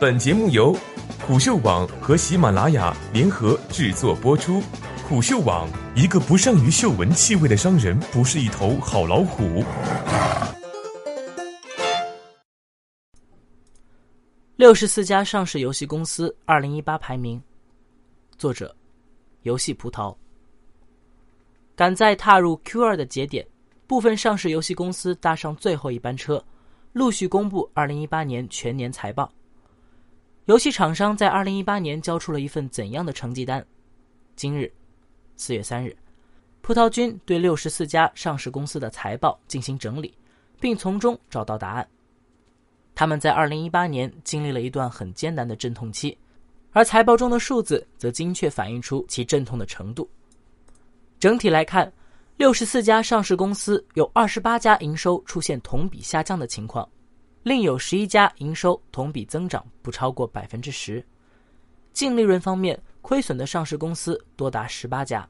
本节目由虎嗅网和喜马拉雅联合制作播出。虎嗅网：一个不善于嗅闻气味的商人，不是一头好老虎。六十四家上市游戏公司二零一八排名，作者：游戏葡萄。赶在踏入 Q 二的节点，部分上市游戏公司搭上最后一班车，陆续公布二零一八年全年财报。游戏厂商在二零一八年交出了一份怎样的成绩单？今日，四月三日，葡萄君对六十四家上市公司的财报进行整理，并从中找到答案。他们在二零一八年经历了一段很艰难的阵痛期，而财报中的数字则精确反映出其阵痛的程度。整体来看，六十四家上市公司有二十八家营收出现同比下降的情况，另有十一家营收同比增长不超过百分之十。净利润方面，亏损的上市公司多达十八家。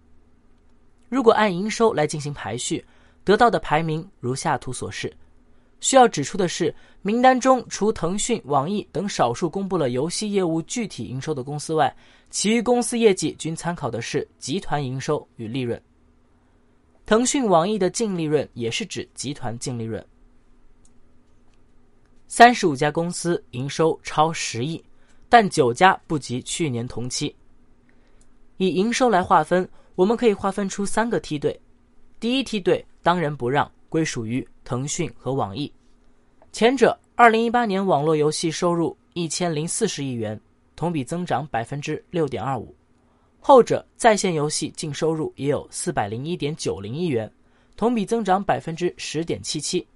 如果按营收来进行排序，得到的排名如下图所示。需要指出的是，名单中除腾讯、网易等少数公布了游戏业务具体营收的公司外，其余公司业绩均参考的是集团营收与利润。腾讯、网易的净利润也是指集团净利润。三十五家公司营收超十亿，但九家不及去年同期。以营收来划分，我们可以划分出三个梯队，第一梯队当仁不让。归属于腾讯和网易，前者二零一八年网络游戏收入一千零四十亿元，同比增长百分之六点二五；后者在线游戏净收入也有四百零一点九零亿元，同比增长百分之十点七七。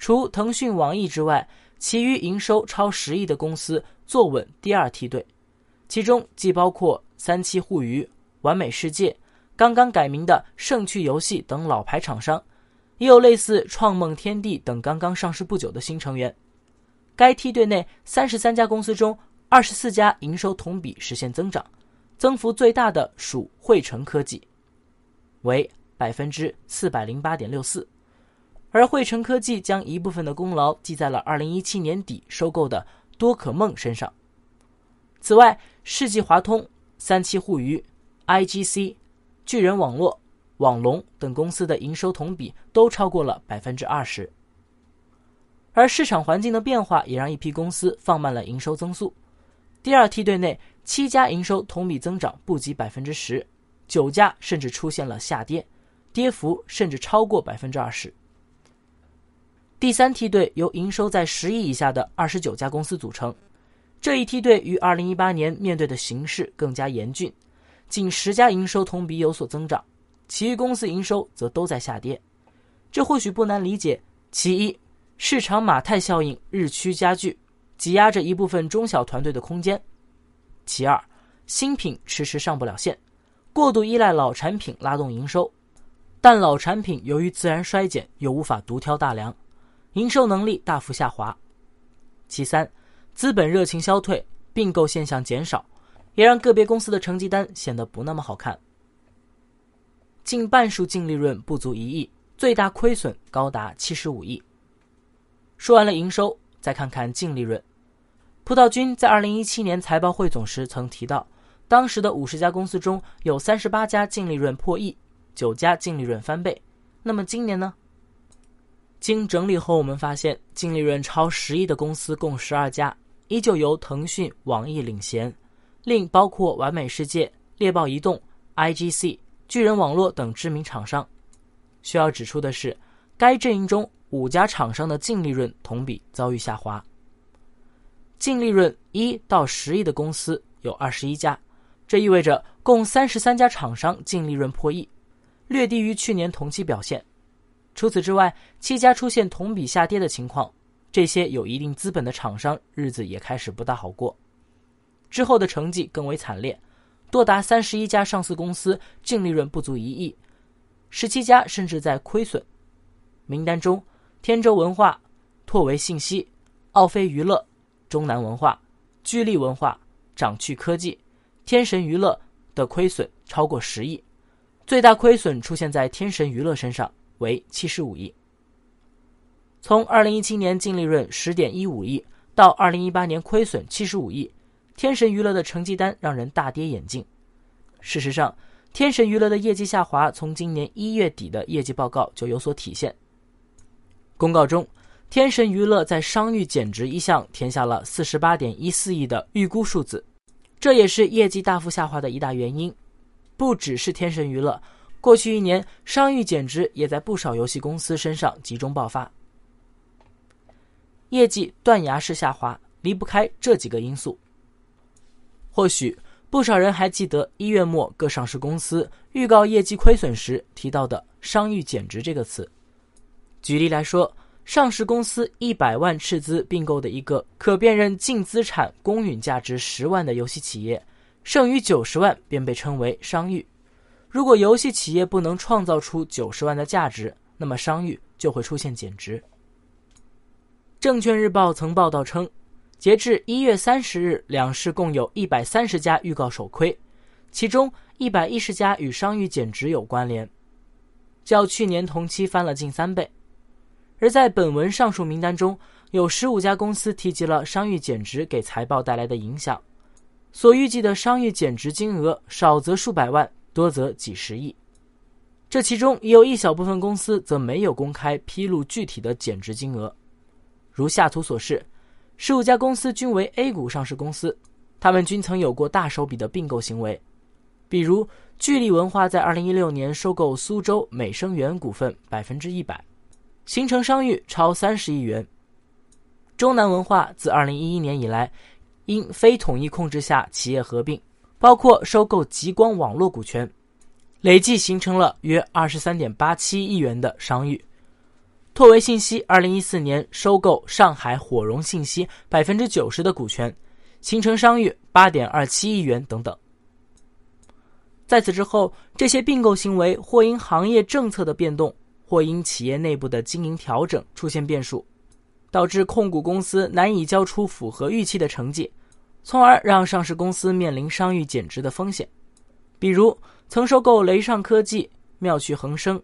除腾讯、网易之外，其余营收超十亿的公司坐稳第二梯队，其中既包括三七互娱、完美世界、刚刚改名的盛趣游戏等老牌厂商。也有类似创梦天地等刚刚上市不久的新成员。该梯队内三十三家公司中，二十四家营收同比实现增长，增幅最大的属汇成科技，为百分之四百零八点六四。而汇成科技将一部分的功劳记在了二零一七年底收购的多可梦身上。此外，世纪华通、三七互娱、IGC、巨人网络。网龙等公司的营收同比都超过了百分之二十，而市场环境的变化也让一批公司放慢了营收增速。第二梯队内七家营收同比增长不及百分之十，九家甚至出现了下跌，跌幅甚至超过百分之二十。第三梯队由营收在十亿以下的二十九家公司组成，这一梯队于二零一八年面对的形势更加严峻，仅十家营收同比有所增长。其余公司营收则都在下跌，这或许不难理解。其一，市场马太效应日趋加剧，挤压着一部分中小团队的空间；其二，新品迟迟上不了线，过度依赖老产品拉动营收，但老产品由于自然衰减又无法独挑大梁，营收能力大幅下滑；其三，资本热情消退，并购现象减少，也让个别公司的成绩单显得不那么好看。近半数净利润不足一亿，最大亏损高达七十五亿。说完了营收，再看看净利润。葡萄君在二零一七年财报汇总时曾提到，当时的五十家公司中有三十八家净利润破亿，九家净利润翻倍。那么今年呢？经整理后，我们发现净利润超十亿的公司共十二家，依旧由腾讯、网易领衔，另包括完美世界、猎豹移动、IGC。巨人网络等知名厂商。需要指出的是，该阵营中五家厂商的净利润同比遭遇下滑。净利润一到十亿的公司有二十一家，这意味着共三十三家厂商净利润破亿，略低于去年同期表现。除此之外，七家出现同比下跌的情况，这些有一定资本的厂商日子也开始不大好过。之后的成绩更为惨烈。多达三十一家上市公司净利润不足一亿，十七家甚至在亏损。名单中，天舟文化、拓维信息、奥飞娱乐、中南文化、聚力文化、掌趣科技、天神娱乐的亏损超过十亿，最大亏损出现在天神娱乐身上，为七十五亿。从二零一七年净利润十点一五亿到二零一八年亏损七十五亿，天神娱乐的成绩单让人大跌眼镜。事实上，天神娱乐的业绩下滑从今年一月底的业绩报告就有所体现。公告中，天神娱乐在商誉减值一项填下了四十八点一四亿的预估数字，这也是业绩大幅下滑的一大原因。不只是天神娱乐，过去一年商誉减值也在不少游戏公司身上集中爆发。业绩断崖式下滑，离不开这几个因素。或许不少人还记得一月末各上市公司预告业绩亏损时提到的“商誉减值”这个词。举例来说，上市公司一百万斥资并购的一个可辨认净资产公允价值十万的游戏企业，剩余九十万便被称为商誉。如果游戏企业不能创造出九十万的价值，那么商誉就会出现减值。证券日报曾报道称，截至一月三十日，两市共有一百三十家预告首亏，其中一百一十家与商誉减值有关联，较去年同期翻了近三倍。而在本文上述名单中，有十五家公司提及了商誉减值给财报带来的影响，所预计的商誉减值金额少则数百万，多则几十亿。这其中也有一小部分公司则没有公开披露具体的减值金额。如下图所示，十五家公司均为 A 股上市公司，他们均曾有过大手笔的并购行为，比如聚力文化在二零一六年收购苏州美生源股份百分之一百，形成商誉超三十亿元；中南文化自二零一一年以来，因非统一控制下企业合并，包括收购极光网络股权，累计形成了约二十三点八七亿元的商誉。拓维信息二零一四年收购上海火融信息百分之九十的股权，形成商誉八点二七亿元等等。在此之后，这些并购行为或因行业政策的变动，或因企业内部的经营调整出现变数，导致控股公司难以交出符合预期的成绩，从而让上市公司面临商誉减值的风险。比如，曾收购雷尚科技、妙趣横生。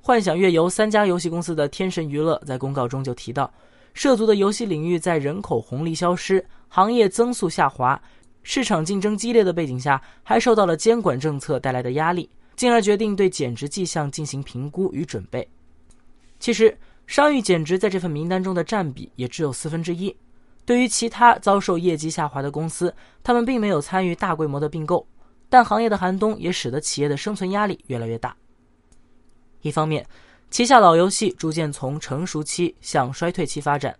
幻想月游三家游戏公司的天神娱乐在公告中就提到，涉足的游戏领域在人口红利消失、行业增速下滑、市场竞争激烈的背景下，还受到了监管政策带来的压力，进而决定对减值迹象进行评估与准备。其实，商誉减值在这份名单中的占比也只有四分之一。对于其他遭受业绩下滑的公司，他们并没有参与大规模的并购，但行业的寒冬也使得企业的生存压力越来越大。一方面，旗下老游戏逐渐从成熟期向衰退期发展，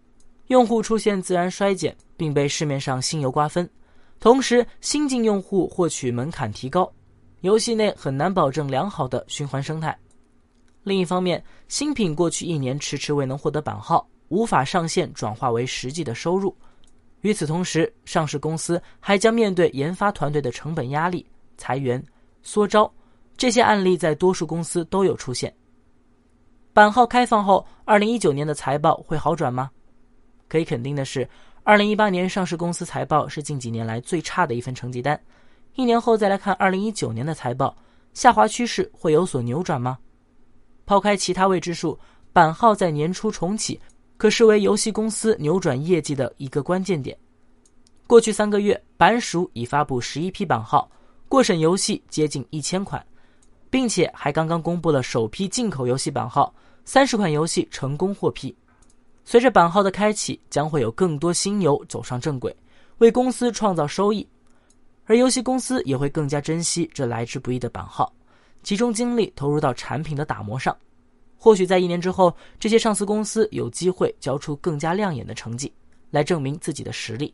用户出现自然衰减，并被市面上新游瓜分；同时，新进用户获取门槛提高，游戏内很难保证良好的循环生态。另一方面，新品过去一年迟迟未能获得版号，无法上线转化为实际的收入。与此同时，上市公司还将面对研发团队的成本压力、裁员、缩招。这些案例在多数公司都有出现。版号开放后，二零一九年的财报会好转吗？可以肯定的是，二零一八年上市公司财报是近几年来最差的一份成绩单。一年后再来看二零一九年的财报，下滑趋势会有所扭转吗？抛开其他未知数，版号在年初重启，可视为游戏公司扭转业绩的一个关键点。过去三个月，版署已发布十一批版号，过审游戏接近一千款。并且还刚刚公布了首批进口游戏版号，三十款游戏成功获批。随着版号的开启，将会有更多新游走上正轨，为公司创造收益，而游戏公司也会更加珍惜这来之不易的版号，集中精力投入到产品的打磨上。或许在一年之后，这些上市公司有机会交出更加亮眼的成绩，来证明自己的实力。